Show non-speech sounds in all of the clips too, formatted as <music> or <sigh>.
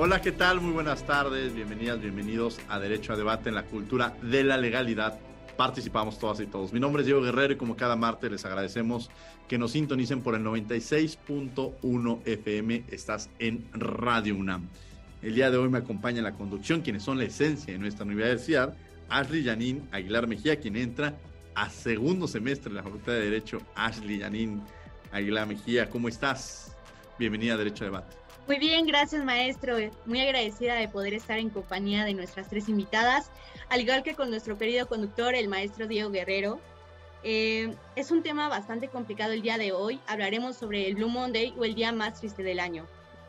Hola, ¿qué tal? Muy buenas tardes, bienvenidas, bienvenidos a Derecho a Debate en la Cultura de la Legalidad. Participamos todas y todos. Mi nombre es Diego Guerrero y como cada martes les agradecemos que nos sintonicen por el 96.1 FM. Estás en Radio UNAM. El día de hoy me acompaña la conducción quienes son la esencia de nuestra universidad, Ashley Yanin Aguilar Mejía, quien entra a segundo semestre en la Facultad de Derecho. Ashley Yanin Aguilar Mejía, ¿cómo estás? Bienvenida a Derecho a Debate. Muy bien, gracias maestro. Muy agradecida de poder estar en compañía de nuestras tres invitadas, al igual que con nuestro querido conductor, el maestro Diego Guerrero. Eh, es un tema bastante complicado el día de hoy. Hablaremos sobre el Blue Monday o el día más triste del año.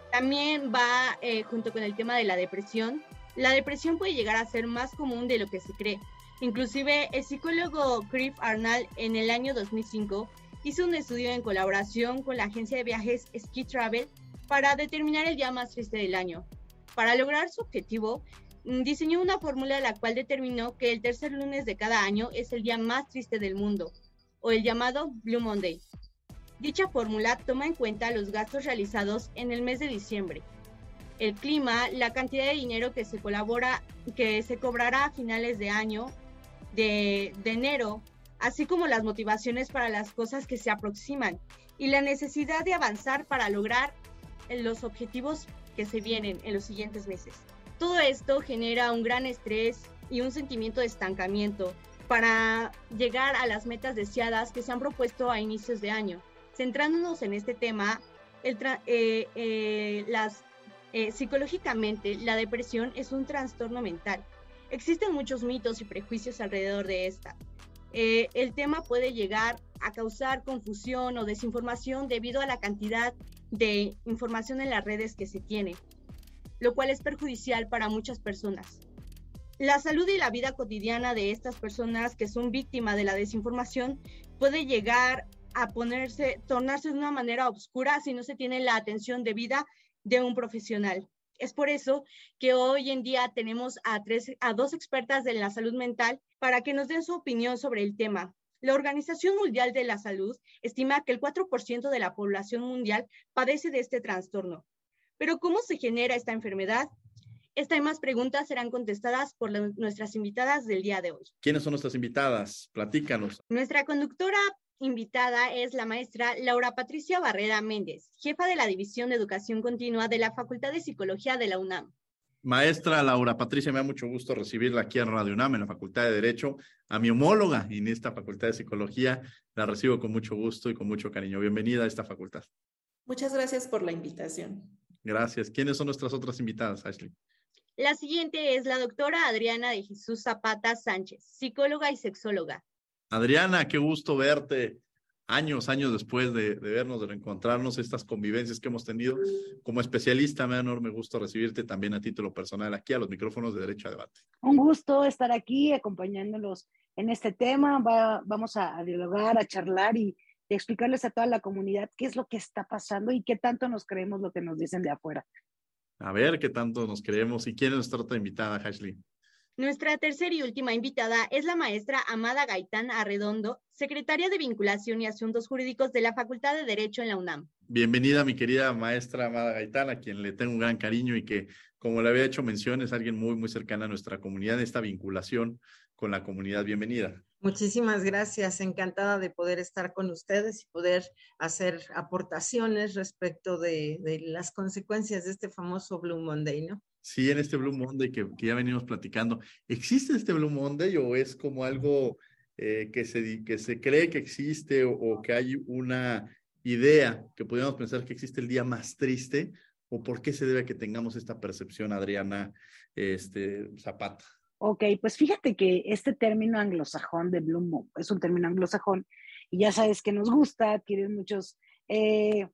También va eh, junto con el tema de la depresión. La depresión puede llegar a ser más común de lo que se cree. Inclusive el psicólogo Cliff Arnold en el año 2005 hizo un estudio en colaboración con la agencia de viajes Ski Travel para determinar el día más triste del año. Para lograr su objetivo, mm, diseñó una fórmula la cual determinó que el tercer lunes de cada año es el día más triste del mundo, o el llamado Blue Monday. Dicha fórmula toma en cuenta los gastos realizados en el mes de diciembre, el clima, la cantidad de dinero que se colabora, que se cobrará a finales de año, de, de enero, así como las motivaciones para las cosas que se aproximan y la necesidad de avanzar para lograr los objetivos que se vienen en los siguientes meses. Todo esto genera un gran estrés y un sentimiento de estancamiento para llegar a las metas deseadas que se han propuesto a inicios de año. Centrándonos en este tema, el eh, eh, las, eh, psicológicamente la depresión es un trastorno mental. Existen muchos mitos y prejuicios alrededor de esta. el tema puede llegar a causar confusión o desinformación debido a la cantidad de información en las redes que se tiene, lo cual es perjudicial para muchas personas. La salud y la vida cotidiana de estas personas que son víctimas de la desinformación puede llegar a ponerse, tornarse de una manera oscura si no se tiene la atención debida de un profesional. Es por eso que hoy en día tenemos a, tres, a dos expertas de la salud mental para que nos den su opinión sobre el tema. La Organización Mundial de la Salud estima que el 4% de la población mundial padece de este trastorno. Pero ¿cómo se genera esta enfermedad? Esta y más preguntas serán contestadas por nuestras invitadas del día de hoy. ¿Quiénes son nuestras invitadas? Platícanos. Nuestra conductora invitada es la maestra Laura Patricia Barrera Méndez, jefa de la División de Educación Continua de la Facultad de Psicología de la UNAM. Maestra Laura Patricia, me da mucho gusto recibirla aquí en Radio UNAM, en la Facultad de Derecho. A mi homóloga en esta Facultad de Psicología, la recibo con mucho gusto y con mucho cariño. Bienvenida a esta facultad. Muchas gracias por la invitación. Gracias. ¿Quiénes son nuestras otras invitadas, Ashley? La siguiente es la doctora Adriana de Jesús Zapata Sánchez, psicóloga y sexóloga. Adriana, qué gusto verte años, años después de, vernos, de reencontrarnos, estas convivencias que hemos tenido. Como especialista, me da enorme gusto recibirte también a título personal aquí a los micrófonos de Derecho a Debate. Un gusto estar aquí acompañándolos en este tema. vamos a, dialogar, a charlar y, explicarles a toda la comunidad qué es lo que está pasando y qué tanto nos creemos lo que nos dicen de afuera. A ver qué tanto nos creemos y quién es nuestra otra invitada, Ashley. Nuestra tercera y última invitada es la maestra Amada Gaitán Arredondo, secretaria de Vinculación y Asuntos Jurídicos de la Facultad de Derecho en la UNAM. Bienvenida, mi querida maestra Amada Gaitán, a quien le tengo un gran cariño y que, como le había hecho mención, es alguien muy, muy cercana a nuestra comunidad, esta vinculación con la comunidad. Bienvenida. Muchísimas gracias, encantada de poder estar con ustedes y poder hacer aportaciones respecto de, de las consecuencias de este famoso Blue Monday, ¿no? Sí, en este Blue Monday que, ya venimos platicando. ¿Existe este Blue Monday o es como algo eh, que, se, que se cree que existe o, que hay una idea que podríamos pensar que existe el día más triste? ¿O por qué se debe que tengamos esta percepción, Adriana este, Zapata? Ok, pues fíjate que este término anglosajón de Bloom es un término anglosajón y ya sabes que nos gusta, tienen muchos eh,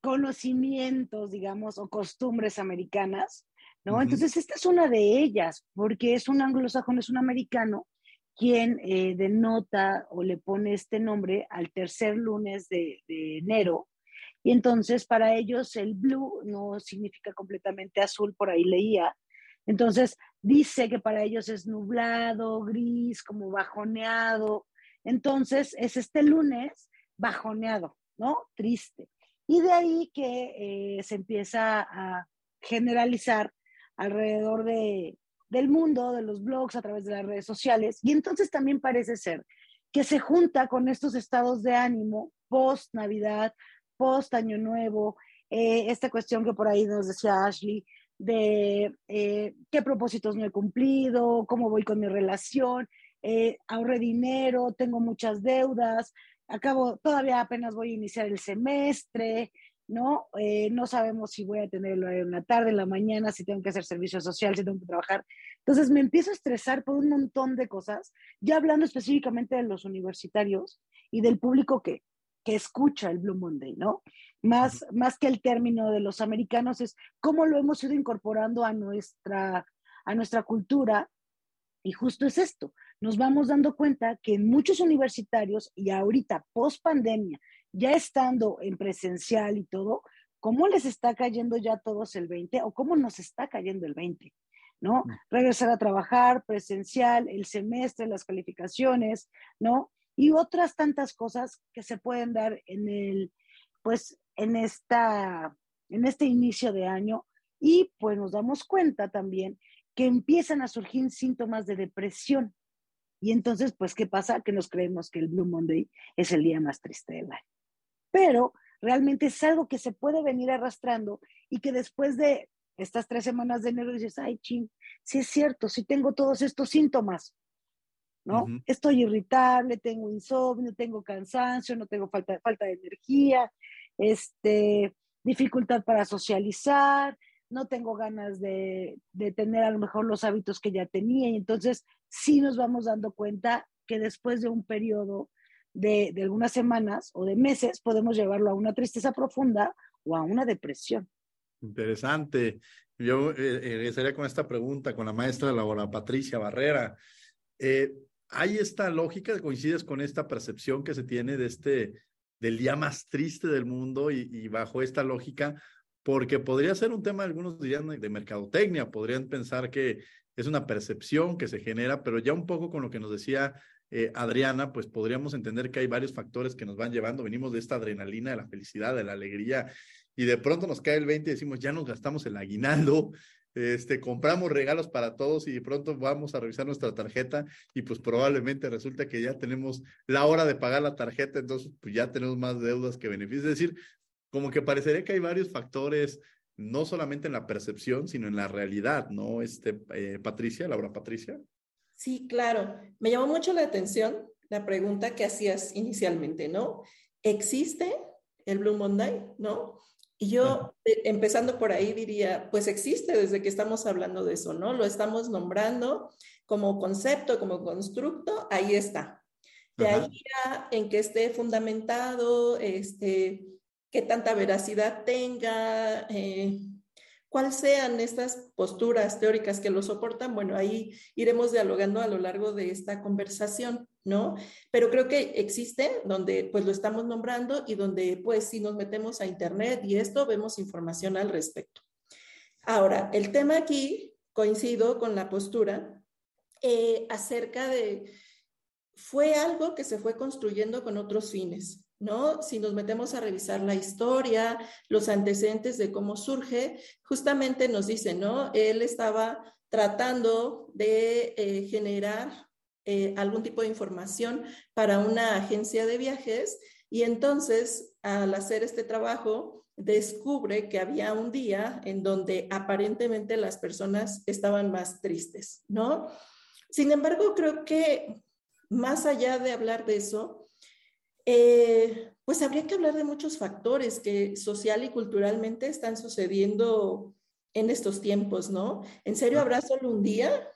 conocimientos, digamos, o costumbres americanas, ¿no? Entonces, esta es una de ellas, porque es un anglosajón, es un americano quien eh, denota o le pone este nombre al tercer lunes de, enero. Y entonces para ellos el blue no significa completamente azul, por ahí leía. Entonces dice que para ellos es nublado, gris, como bajoneado. Entonces es este lunes bajoneado, ¿no? Triste. Y de ahí que eh, se empieza a generalizar alrededor de, del mundo, de los blogs, a través de las redes sociales. Y entonces también parece ser que se junta con estos estados de ánimo post Navidad, post Año Nuevo, eh, esta cuestión que por ahí nos decía Ashley, de eh, qué propósitos no he cumplido, cómo voy con mi relación, eh, ahorré dinero, tengo muchas deudas, acabo, todavía apenas voy a iniciar el semestre, ¿no? Eh, no sabemos si voy a tenerlo en la tarde, en la mañana, si tengo que hacer servicio social, si tengo que trabajar. Entonces me empiezo a estresar por un montón de cosas, ya hablando específicamente de los universitarios y del público que, que escucha el Blue Monday, ¿no? Más, más que el término de los americanos es cómo lo hemos ido incorporando a nuestra, a nuestra cultura. Y justo es esto, nos vamos dando cuenta que muchos universitarios y ahorita post pandemia, ya estando en presencial y todo, ¿cómo les está cayendo ya todos el 20 o cómo nos está cayendo el 20? ¿No? Mm. Regresar a trabajar presencial, el semestre, las calificaciones, ¿no? Y otras tantas cosas que se pueden dar en el, pues, en esta, en este inicio de año. Y pues nos damos cuenta también que empiezan a surgir síntomas de depresión. Y entonces, pues, ¿qué pasa? Que nos creemos que el Blue Monday es el día más triste del año pero realmente es algo que se puede venir arrastrando y que después de estas tres semanas de enero dices, ay, ching, sí es cierto, sí tengo todos estos síntomas, ¿no? Estoy irritable, tengo insomnio, tengo cansancio, no tengo falta, falta de energía, este, dificultad para socializar, no tengo ganas de, de tener a lo mejor los hábitos que ya tenía y entonces sí nos vamos dando cuenta que después de un periodo de, algunas semanas o de meses, podemos llevarlo a una tristeza profunda o a una depresión. Interesante. Yo eh, eh con esta pregunta con la maestra Laura Patricia Barrera. Eh, ¿Hay esta lógica, coincides con esta percepción que se tiene de este, del día más triste del mundo y, y bajo esta lógica? Porque podría ser un tema, algunos dirían, de mercadotecnia, podrían pensar que es una percepción que se genera, pero ya un poco con lo que nos decía eh, Adriana, pues podríamos entender que hay varios factores que nos van llevando. Venimos de esta adrenalina, de la felicidad, de la alegría, y de pronto nos cae el 20 y decimos, ya nos gastamos el aguinaldo, este, compramos regalos para todos y de pronto vamos a revisar nuestra tarjeta y pues probablemente resulta que ya tenemos la hora de pagar la tarjeta, entonces pues ya tenemos más deudas que beneficios. Es decir, como que parecería que hay varios factores, no solamente en la percepción, sino en la realidad, ¿no? Este, eh, Patricia, Laura Patricia. Sí, claro. Me llamó mucho la atención la pregunta que hacías inicialmente, ¿no? ¿Existe el Blue Monday? ¿No? Y yo, eh, empezando por ahí, diría, pues existe desde que estamos hablando de eso, ¿no? Lo estamos nombrando como concepto, como constructo, ahí está. De ahí en que esté fundamentado, este, que tanta veracidad tenga, eh, cuáles sean estas posturas teóricas que lo soportan, bueno, ahí iremos dialogando a lo largo de esta conversación, ¿no? Pero creo que existe donde pues lo estamos nombrando y donde pues si nos metemos a internet y esto vemos información al respecto. Ahora, el tema aquí coincido con la postura eh, acerca de, fue algo que se fue construyendo con otros fines. ¿No? Si nos metemos a revisar la historia, los antecedentes de cómo surge, justamente nos dice, ¿no? Él estaba tratando de eh, generar eh, algún tipo de información para una agencia de viajes y entonces al hacer este trabajo descubre que había un día en donde aparentemente las personas estaban más tristes, ¿no? Sin embargo, creo que más allá de hablar de eso, eh, pues habría que hablar de muchos factores que social y culturalmente están sucediendo en estos tiempos, ¿no? ¿En serio habrá solo un día?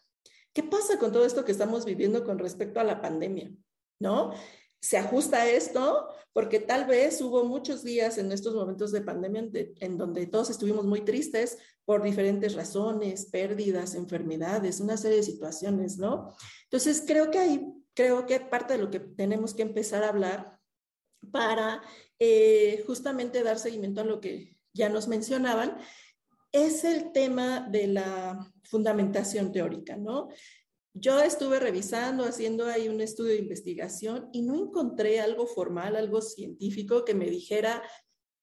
¿Qué pasa con todo esto que estamos viviendo con respecto a la pandemia? ¿No? se ajusta a esto porque tal vez hubo muchos días en estos momentos de pandemia en, donde todos estuvimos muy tristes por diferentes razones, pérdidas, enfermedades, una serie de situaciones, ¿no? Entonces creo que ahí, creo que parte de lo que tenemos que empezar a hablar para eh, justamente dar seguimiento a lo que ya nos mencionaban, es el tema de la fundamentación teórica, ¿no? Yo estuve revisando, haciendo ahí un estudio de investigación y no encontré algo formal, algo científico que me dijera,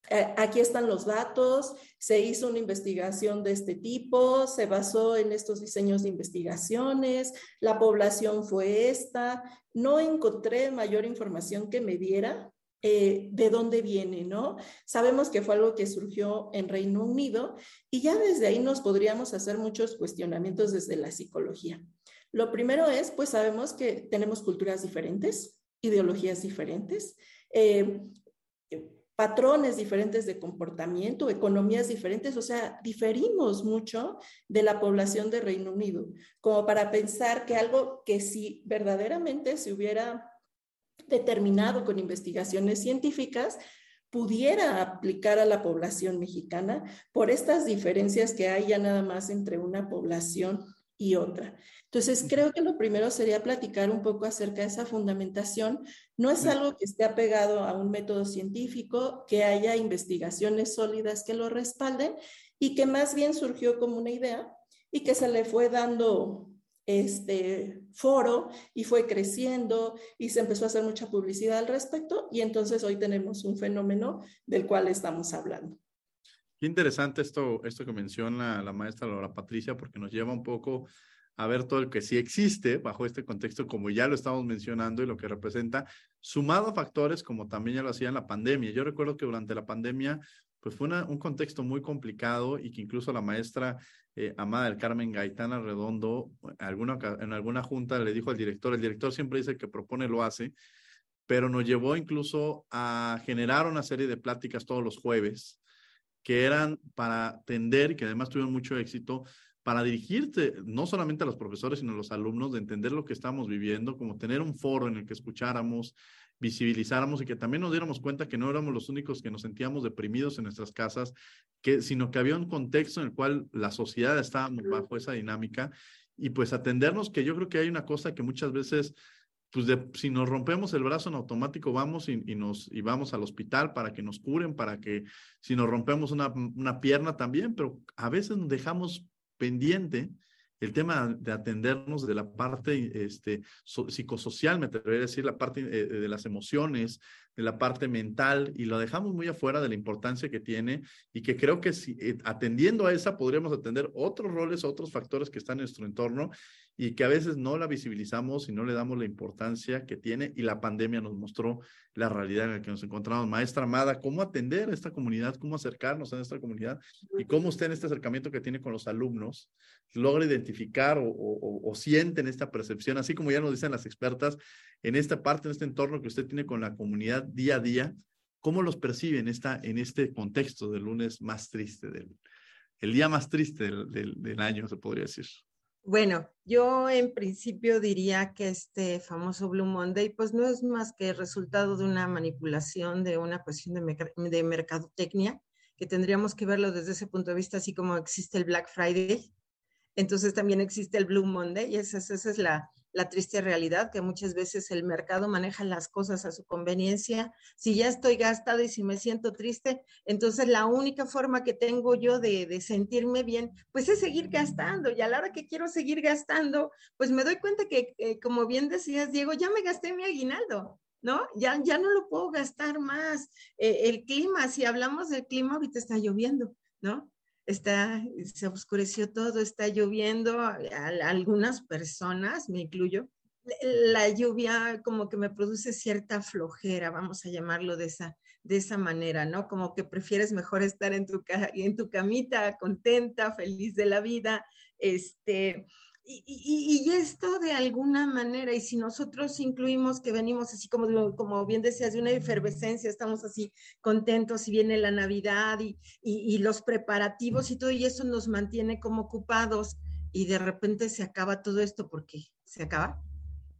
eh, aquí están los datos, se hizo una investigación de este tipo, se basó en estos diseños de investigaciones, la población fue esta. No encontré mayor información que me diera eh, de dónde viene, ¿no? Sabemos que fue algo que surgió en Reino Unido y ya desde ahí nos podríamos hacer muchos cuestionamientos desde la psicología. Lo primero es, pues sabemos que tenemos culturas diferentes, ideologías diferentes, eh, patrones diferentes de comportamiento, economías diferentes, o sea, diferimos mucho de la población de Reino Unido, como para pensar que algo que si verdaderamente se hubiera determinado con investigaciones científicas, pudiera aplicar a la población mexicana por estas diferencias que hay ya nada más entre una población y otra. Entonces, creo que lo primero sería platicar un poco acerca de esa fundamentación. No es algo que esté apegado a un método científico, que haya investigaciones sólidas que lo respalden y que más bien surgió como una idea y que se le fue dando este foro y fue creciendo y se empezó a hacer mucha publicidad al respecto y entonces hoy tenemos un fenómeno del cual estamos hablando. Qué interesante esto, esto que menciona la maestra Laura Patricia, porque nos lleva un poco a ver todo el que sí existe bajo este contexto, como ya lo estamos mencionando y lo que representa, sumado a factores como también ya lo hacía en la pandemia. Yo recuerdo que durante la pandemia, pues fue un contexto muy complicado y que incluso la maestra eh, Amada del Carmen Gaitana Redondo, en alguna junta le dijo al director, el director siempre dice que propone lo hace, pero nos llevó incluso a generar una serie de pláticas todos los jueves que eran para atender, que además tuvieron mucho éxito, para dirigirte no solamente a los profesores, sino a los alumnos, de entender lo que estamos viviendo, como tener un foro en el que escucháramos, visibilizáramos y que también nos diéramos cuenta que no éramos los únicos que nos sentíamos deprimidos en nuestras casas, que, sino que había un contexto en el cual la sociedad estaba bajo esa dinámica. Y pues atendernos, que yo creo que hay una cosa que muchas veces pues si nos rompemos el brazo en automático vamos y, nos y vamos al hospital para que nos curen, para que si nos rompemos una, una pierna también, pero a veces nos dejamos pendiente el tema de atendernos de la parte este, psicosocial, me atrevería a decir, la parte eh, de las emociones, de la parte mental, y lo dejamos muy afuera de la importancia que tiene y que creo que si, eh, atendiendo a esa podríamos atender otros roles, otros factores que están en nuestro entorno y que a veces no la visibilizamos y no le damos la importancia que tiene y la pandemia nos mostró la realidad en la que nos encontramos. Maestra Amada, ¿cómo atender a esta comunidad? ¿Cómo acercarnos a esta comunidad? ¿Y cómo usted en este acercamiento que tiene con los alumnos logra identificar o, o, o sienten esta percepción, así como ya nos dicen las expertas, en esta parte, en este entorno que usted tiene con la comunidad día a día? ¿Cómo los percibe en, esta, en este contexto del lunes más triste, del, el día más triste del, del, del año, se podría decir? Bueno, yo en principio diría que este famoso Blue Monday, pues no es más que el resultado de una manipulación, de una cuestión de, de mercadotecnia, que tendríamos que verlo desde ese punto de vista, así como existe el Black Friday, entonces también existe el Blue Monday, y esa es la, la triste realidad que muchas veces el mercado maneja las cosas a su conveniencia. Si ya estoy gastada y si me siento triste, entonces la única forma que tengo yo de, sentirme bien, pues es seguir gastando. Y a la hora que quiero seguir gastando, pues me doy cuenta que, eh, como bien decías, Diego, ya me gasté mi aguinaldo. ¿no? Ya, ya no lo puedo gastar más. Eh, el clima, si hablamos del clima, ahorita está lloviendo, ¿no? Está, se oscureció todo, está lloviendo, algunas personas, me incluyo, la lluvia como que me produce cierta flojera, vamos a llamarlo de esa, de esa manera, ¿no? Como que prefieres mejor estar en tu, en tu camita, contenta, feliz de la vida, este, y, esto de alguna manera, y si nosotros incluimos que venimos así como, como bien decías, de una efervescencia, estamos así contentos y viene la Navidad y, y, los preparativos y todo, y eso nos mantiene como ocupados y de repente se acaba todo esto porque se acaba,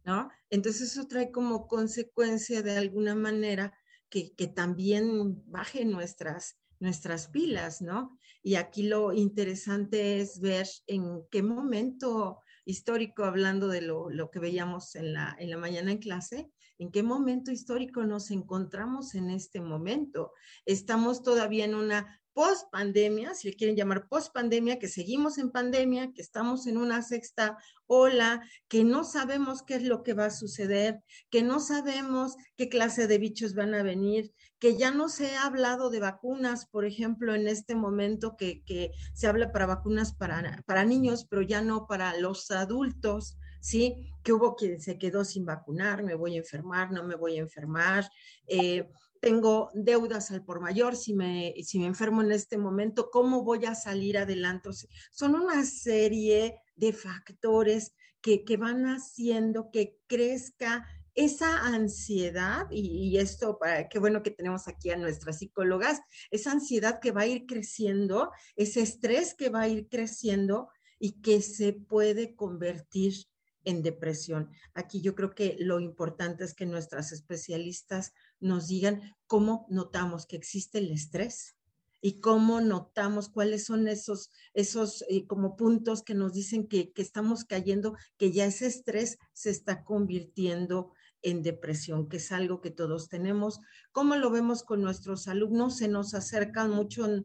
¿no? Entonces eso trae como consecuencia de alguna manera que, que también baje nuestras, nuestras pilas, ¿no? Y aquí lo interesante es ver en qué momento histórico, hablando de lo, lo, que veíamos en la, en la mañana en clase, en qué momento histórico nos encontramos en este momento. Estamos todavía en una post pandemia, si le quieren llamar post pandemia, que seguimos en pandemia, que estamos en una sexta ola, que no sabemos qué es lo que va a suceder, que no sabemos qué clase de bichos van a venir, que ya no se ha hablado de vacunas, por ejemplo, en este momento que, se habla para vacunas para, para niños, pero ya no para los adultos. ¿sí? Que hubo quien se quedó sin vacunar, me voy a enfermar, no me voy a enfermar. Eh, tengo deudas al por mayor, si me, si me enfermo en este momento, ¿cómo voy a salir adelante? son una serie de factores que, que, van haciendo que crezca esa ansiedad, y, y esto, para, qué bueno que tenemos aquí a nuestras psicólogas, esa ansiedad que va a ir creciendo, ese estrés que va a ir creciendo y que se puede convertir en depresión. Aquí yo creo que lo importante es que nuestras especialistas nos digan cómo notamos que existe el estrés y cómo notamos cuáles son esos, esos eh, como puntos que nos dicen que, que estamos cayendo, que ya ese estrés se está convirtiendo en depresión, que es algo que todos tenemos. ¿Cómo lo vemos con nuestros alumnos? Se nos acercan mucho en,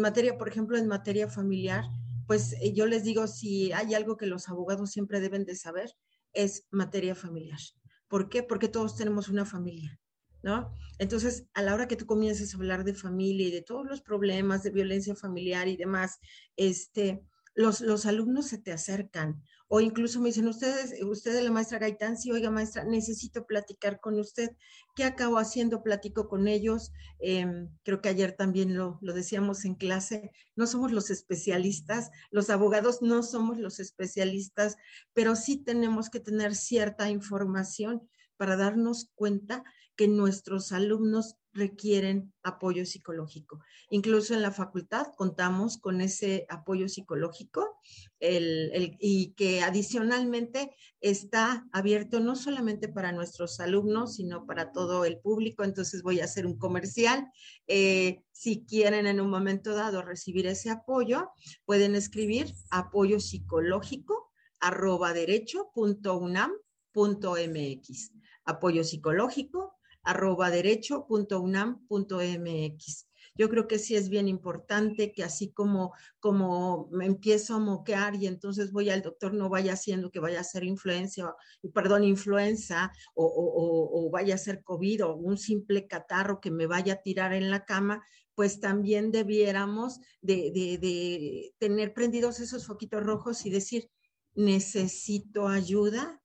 materia, por ejemplo, en materia familiar, pues eh, yo les digo, si hay algo que los abogados siempre deben de saber, es materia familiar. ¿Por qué? Porque todos tenemos una familia. ¿No? Entonces, a la hora que tú comiences a hablar de familia y de todos los problemas de violencia familiar y demás, este, los, los alumnos se te acercan o incluso me dicen, ustedes, usted la maestra Gaitán, sí, oiga maestra, necesito platicar con usted. ¿Qué acabo haciendo? Platico con ellos. Em, creo que ayer también lo, lo decíamos en clase, no somos los especialistas, los abogados no somos los especialistas, pero sí tenemos que tener cierta información para darnos cuenta que nuestros alumnos requieren apoyo psicológico. Incluso en la facultad contamos con ese apoyo psicológico y que adicionalmente está abierto no solamente para nuestros alumnos, sino para todo el público. Entonces voy a hacer un comercial. Eh, si quieren en un momento dado recibir ese apoyo, pueden escribir apoyo psicológico arroba derecho.unam.mx. Apoyo psicológico arroba derecho.unam.mx. Yo creo que sí es bien importante que así como, como me empiezo a moquear y entonces voy al doctor, no vaya haciendo que vaya a ser influencia, perdón, influenza o, o, vaya a ser COVID o un simple catarro que me vaya a tirar en la cama, pues también debiéramos de, de, de tener prendidos esos foquitos rojos y decir, necesito ayuda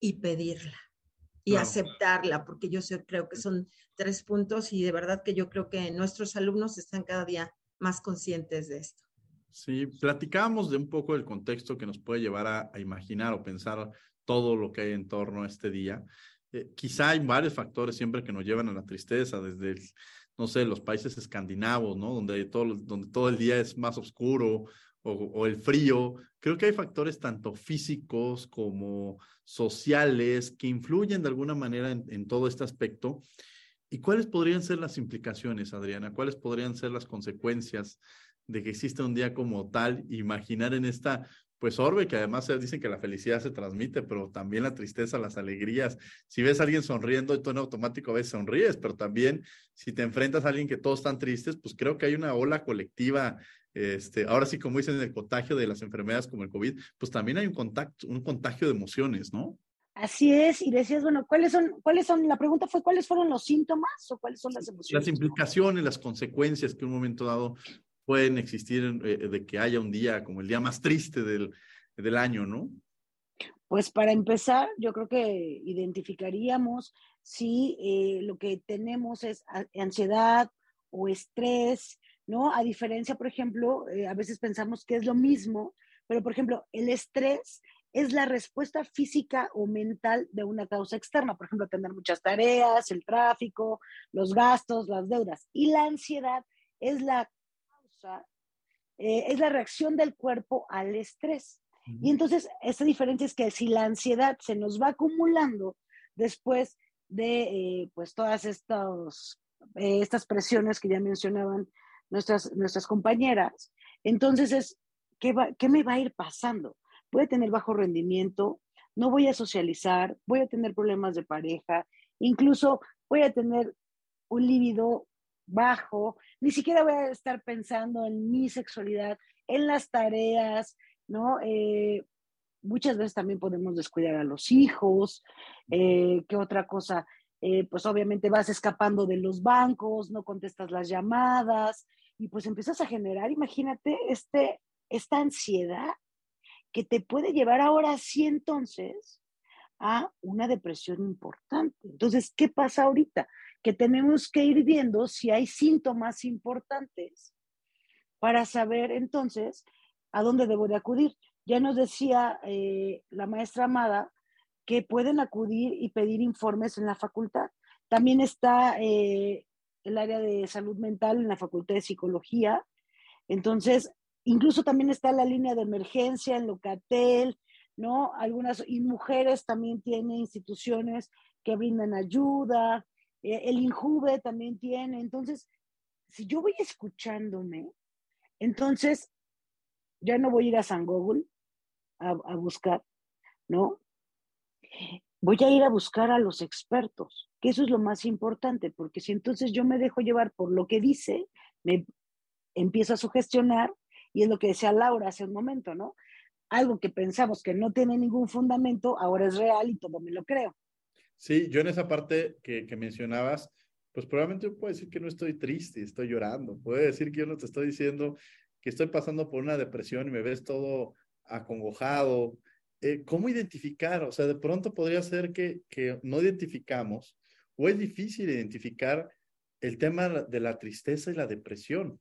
y pedirla y aceptarla, porque yo creo que son tres puntos y de verdad que yo creo que nuestros alumnos están cada día más conscientes de esto. Sí, platicábamos de un poco del contexto que nos puede llevar a, imaginar o pensar todo lo que hay en torno a este día. Eh, quizá hay varios factores siempre que nos llevan a la tristeza, desde, no sé, los países escandinavos, ¿no? Donde todo, donde todo el día es más oscuro, o, el frío. Creo que hay factores tanto físicos como sociales que influyen de alguna manera en, todo este aspecto. ¿Y cuáles podrían ser las implicaciones, Adriana? ¿Cuáles podrían ser las consecuencias de que exista un día como tal? Imaginar en esta, pues, orbe, que además dicen que la felicidad se transmite, pero también la tristeza, las alegrías. Si ves a alguien sonriendo, tú en automático a veces sonríes, pero también si te enfrentas a alguien que todos están tristes, pues creo que hay una ola colectiva este, ahora sí, como dicen, el contagio de las enfermedades como el COVID, pues también hay un contacto, un contagio de emociones, ¿no? Así es, y decías, bueno, ¿cuáles son, cuáles son, la pregunta fue, ¿cuáles fueron los síntomas o cuáles son las emociones? Las implicaciones, las consecuencias que en un momento dado pueden existir eh, de que haya un día como el día más triste del, del año, ¿no? Pues para empezar, yo creo que identificaríamos si eh, lo que tenemos es ansiedad o estrés, ¿no? A diferencia, por ejemplo, eh, a veces pensamos que es lo mismo, Pero, por ejemplo, el estrés es la respuesta física o mental de una causa externa, por ejemplo, tener muchas tareas, el tráfico, los gastos, las deudas. Y la ansiedad es la causa, eh, es la reacción del cuerpo al estrés. Y entonces, esta diferencia es que si la ansiedad se nos va acumulando después de eh, pues todas estos, eh, estas presiones que ya mencionaban nuestras, nuestras compañeras, entonces es, ¿qué, ¿qué me va a ir pasando? Voy a tener bajo rendimiento, no voy a socializar, voy a tener problemas de pareja, incluso voy a tener un líbido bajo, ni siquiera voy a estar pensando en mi sexualidad, en las tareas, ¿no? Eh, muchas veces también podemos descuidar a los hijos, eh, ¿qué otra cosa? Eh, pues obviamente vas escapando de los bancos, no contestas las llamadas y pues empiezas a generar, imagínate, este, esta ansiedad que te puede llevar ahora sí entonces a una depresión importante. Entonces, ¿qué pasa ahorita? Que tenemos que ir viendo si hay síntomas importantes para saber entonces a dónde debo de acudir. Ya nos decía eh, la maestra Amada que pueden acudir y pedir informes en la facultad. También está eh, el área de salud mental en la facultad de psicología. Entonces, incluso también está la línea de emergencia en Locatel, ¿no? Algunas, y mujeres también tienen instituciones que brindan ayuda, eh, el INJUVE también tiene. Entonces, si yo voy escuchándome, entonces ya no voy a ir a San Google a, buscar, ¿no? Voy a ir a buscar a los expertos, que eso es lo más importante, porque si entonces yo me dejo llevar por lo que dice, me empiezo a sugestionar, y es lo que decía Laura hace un momento, ¿no? Algo que pensamos que no tiene ningún fundamento, ahora es real y todo me lo creo. Sí, yo en esa parte que, que mencionabas, pues probablemente puedo decir que no estoy triste, estoy llorando. Puedo decir que yo no te estoy diciendo que estoy pasando por una depresión y me ves todo acongojado. Eh, ¿Cómo identificar? O sea, de pronto podría ser que, que no identificamos o es difícil identificar el tema de la tristeza y la depresión.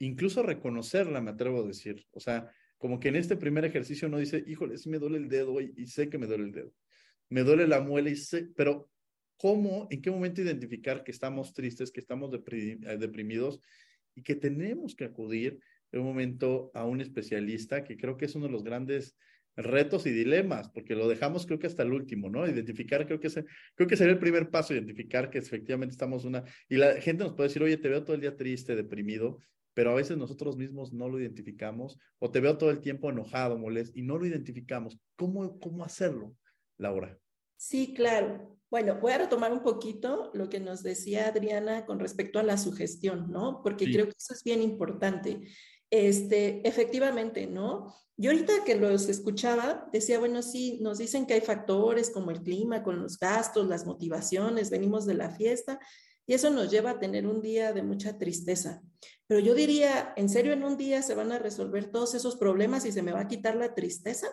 Incluso reconocerla, me atrevo a decir. O sea, como que en este primer ejercicio no dice, híjole, sí me duele el dedo y, y sé que me duele el dedo. Me duele la muela y sé, pero ¿cómo, en qué momento identificar que estamos tristes, que estamos eh, deprimidos y que tenemos que acudir en un momento a un especialista, que creo que es uno de los grandes retos y dilemas, porque lo dejamos creo que hasta el último, ¿no? Identificar, creo que, es, creo que sería el primer paso, identificar que efectivamente estamos una... Y la gente nos puede decir, oye, te veo todo el día triste, deprimido, pero a veces nosotros mismos no lo identificamos, o te veo todo el tiempo enojado, molesto, y no lo identificamos. ¿Cómo, cómo hacerlo, Laura? Sí, claro. Bueno, voy a retomar un poquito lo que nos decía Adriana con respecto a la sugestión, ¿no? Porque creo que eso es bien importante. Este, efectivamente, ¿no? Yo ahorita que los escuchaba, decía, bueno, sí, nos dicen que hay factores como el clima, con los gastos, las motivaciones, venimos de la fiesta, y eso nos lleva a tener un día de mucha tristeza. Pero yo diría, ¿en serio en un día se van a resolver todos esos problemas y se me va a quitar la tristeza?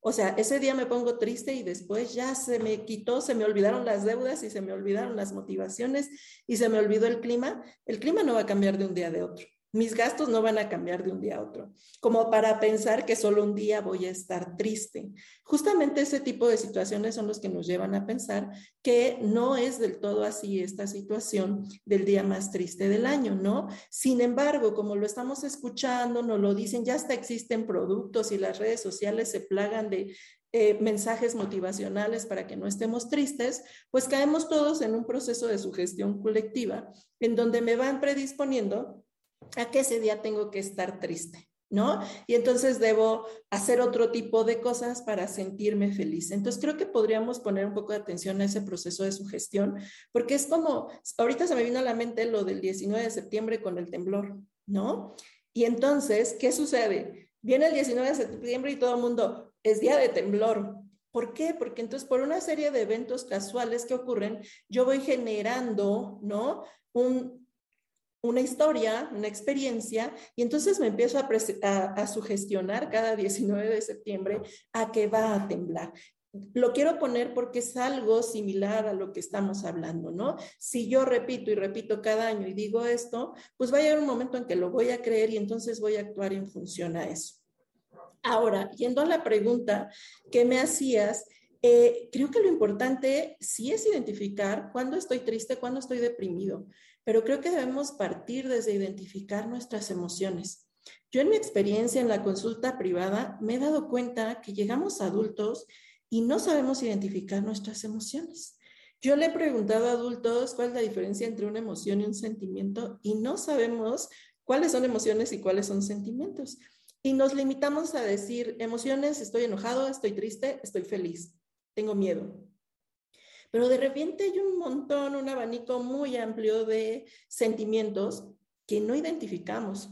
O sea, ese día me pongo triste y después ya se me quitó, se me olvidaron las deudas y se me olvidaron las motivaciones y se me olvidó el clima. El clima no va a cambiar de un día de otro. Mis gastos no van a cambiar de un día a otro, como para pensar que solo un día voy a estar triste. Justamente ese tipo de situaciones son los que nos llevan a pensar que no es del todo así esta situación del día más triste del año, ¿no? Sin embargo, como lo estamos escuchando, nos lo dicen, ya hasta existen productos y las redes sociales se plagan de eh, mensajes motivacionales para que no estemos tristes, pues caemos todos en un proceso de sugestión colectiva en donde me van predisponiendo a que ese día tengo que estar triste, ¿no? Y entonces debo hacer otro tipo de cosas para sentirme feliz. Entonces creo que podríamos poner un poco de atención a ese proceso de sugestión, porque es como, ahorita se me vino a la mente lo del 19 de septiembre con el temblor, ¿no? Y entonces, ¿qué sucede? Viene el 19 de septiembre y todo el mundo, es día de temblor. ¿Por qué? Porque entonces por una serie de eventos casuales que ocurren, yo voy generando, ¿no? Un, una historia, una experiencia, y entonces me empiezo a, sugestionar cada 19 de septiembre a que va a temblar. Lo quiero poner porque es algo similar a lo que estamos hablando, ¿no? Si yo repito y repito cada año y digo esto, pues va a llegar un momento en que lo voy a creer y entonces voy a actuar en función a eso. Ahora, yendo a la pregunta que me hacías, eh, creo que lo importante sí es identificar cuándo estoy triste, cuándo estoy deprimido, pero creo que debemos partir desde identificar nuestras emociones. Yo en mi experiencia en la consulta privada me he dado cuenta que llegamos adultos y no sabemos identificar nuestras emociones. Yo le he preguntado a adultos cuál es la diferencia entre una emoción y un sentimiento y no sabemos cuáles son emociones y cuáles son sentimientos. Y nos limitamos a decir emociones, estoy enojado, estoy triste, estoy feliz, tengo miedo. Pero de repente hay un montón, un abanico muy amplio de sentimientos que no identificamos.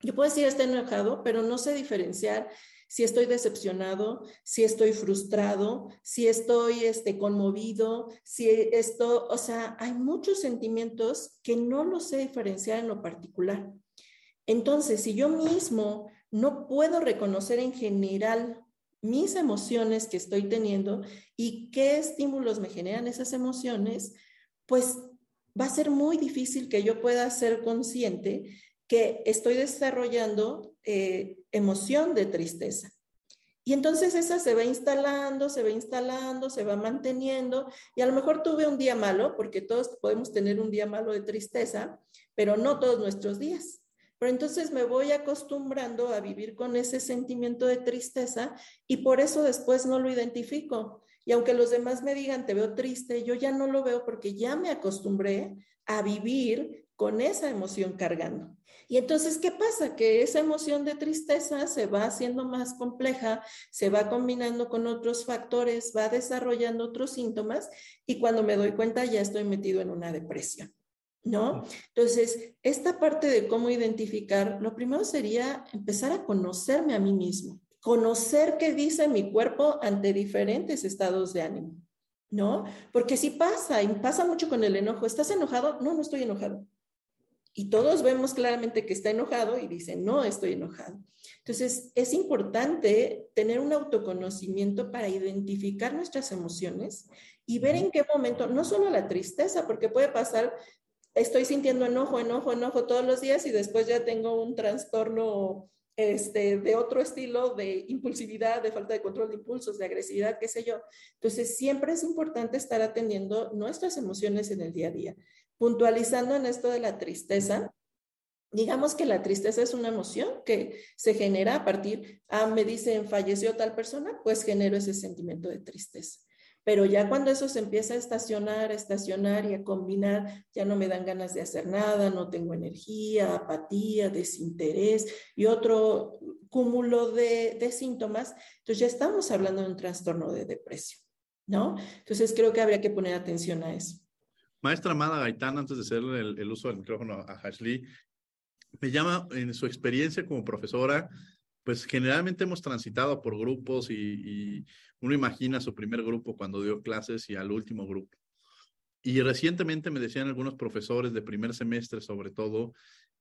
Yo puedo decir estoy enojado, pero no sé diferenciar si estoy decepcionado, si estoy frustrado, si estoy este, conmovido, si esto, o sea, hay muchos sentimientos que no los sé diferenciar en lo particular. Entonces, si yo mismo no puedo reconocer en general mis emociones que estoy teniendo y qué estímulos me generan esas emociones, pues va a ser muy difícil que yo pueda ser consciente que estoy desarrollando eh, emoción de tristeza. Y entonces esa se va instalando, se va instalando, se va manteniendo. Y a lo mejor tuve un día malo, porque todos podemos tener un día malo de tristeza, pero no todos nuestros días. Pero entonces me voy acostumbrando a vivir con ese sentimiento de tristeza y por eso después no lo identifico. Y aunque los demás me digan, te veo triste, yo ya no lo veo porque ya me acostumbré a vivir con esa emoción cargando. Y entonces, ¿qué pasa? Que esa emoción de tristeza se va haciendo más compleja, se va combinando con otros factores, va desarrollando otros síntomas y cuando me doy cuenta ya estoy metido en una depresión. ¿No? Entonces, esta parte de cómo identificar, lo primero sería empezar a conocerme a mí mismo, conocer qué dice mi cuerpo ante diferentes estados de ánimo, ¿no? Porque si pasa, y pasa mucho con el enojo, ¿estás enojado? No, no estoy enojado y todos vemos claramente que está enojado y dice, no estoy enojado. Entonces, es importante tener un autoconocimiento para identificar nuestras emociones y ver en qué momento, no solo la tristeza, porque puede pasar, estoy sintiendo enojo, enojo, enojo todos los días y después ya tengo un trastorno este, de otro estilo de impulsividad, de falta de control de impulsos, de agresividad, qué sé yo. Entonces, siempre es importante estar atendiendo nuestras emociones en el día a día. Puntualizando en esto de la tristeza, digamos que la tristeza es una emoción que se genera a partir, ah, me dicen, falleció tal persona, pues genero ese sentimiento de tristeza. Pero ya cuando eso se empieza a estacionar, a estacionar y a combinar, ya no me dan ganas de hacer nada, no tengo energía, apatía, desinterés y otro cúmulo de, de síntomas, entonces ya estamos hablando de un trastorno de depresión, ¿no? Entonces creo que habría que poner atención a eso. Maestra Amada Gaitán, antes de hacer el, uso del micrófono a Ashley, me llama en su experiencia como profesora, pues generalmente hemos transitado por grupos y, uno imagina su primer grupo cuando dio clases y al último grupo. Y recientemente me decían algunos profesores de primer semestre, sobre todo,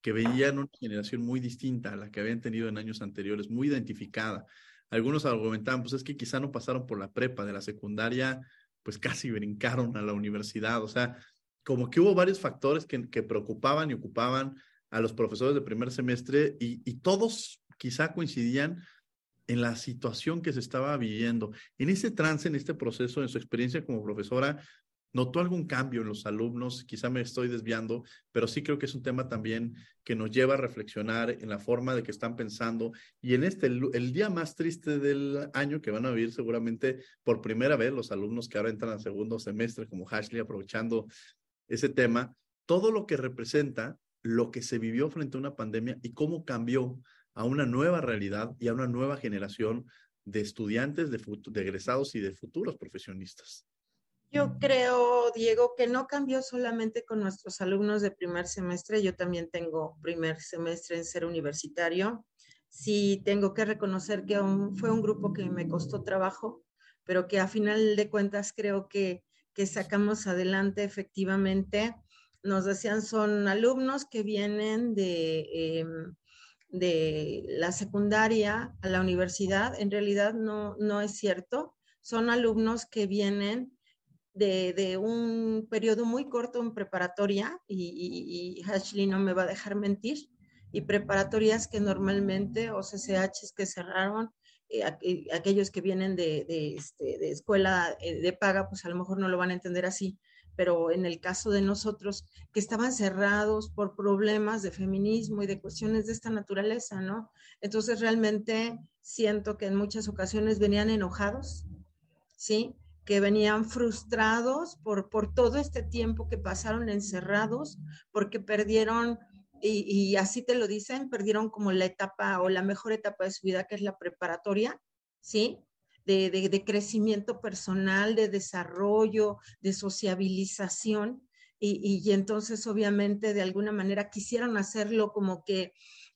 que veían una generación muy distinta a la que habían tenido en años anteriores, muy identificada. Algunos argumentaban, pues es que quizá no pasaron por la prepa de la secundaria, pues casi brincaron a la universidad. O sea, como que hubo varios factores que, que preocupaban y ocupaban a los profesores de primer semestre y, y todos quizá coincidían en la situación que se estaba viviendo. En ese trance, en este proceso, en su experiencia como profesora, ¿notó algún cambio en los alumnos? Quizá me estoy desviando, pero sí creo que es un tema también que nos lleva a reflexionar en la forma de que están pensando y en este, el, el día más triste del año que van a vivir seguramente por primera vez los alumnos que ahora entran al segundo semestre como Ashley, aprovechando ese tema, todo lo que representa lo que se vivió frente a una pandemia y cómo cambió a una nueva realidad y a una nueva generación de estudiantes, de, egresados y de futuros profesionistas. Yo creo, Diego, que no cambió solamente con nuestros alumnos de primer semestre. Yo también tengo primer semestre en ser universitario. Sí, tengo que reconocer que fue un grupo que me costó trabajo, pero que a final de cuentas creo que que sacamos adelante efectivamente. Nos decían, son alumnos que vienen de, em, de la secundaria a la universidad. En realidad no, no es cierto. Son alumnos que vienen de, de, un periodo muy corto en preparatoria y, Ashley no me va a dejar mentir. y preparatorias que normalmente, o CCHs que cerraron, eh, aquellos que vienen de, de, este, de escuela eh, de paga, pues a lo mejor no lo van a entender así, pero en el caso de nosotros, que estaban cerrados por problemas de feminismo y de cuestiones de esta naturaleza, ¿no? Entonces realmente siento que en muchas ocasiones venían enojados, ¿sí? que venían frustrados por, por todo este tiempo que pasaron encerrados, porque perdieron, y, y, así te lo dicen, perdieron como la etapa o la mejor etapa de su vida, que es la preparatoria, ¿sí? De, de, crecimiento personal, de desarrollo, de sociabilización. Y, y, y entonces, obviamente, de alguna manera quisieron hacerlo como que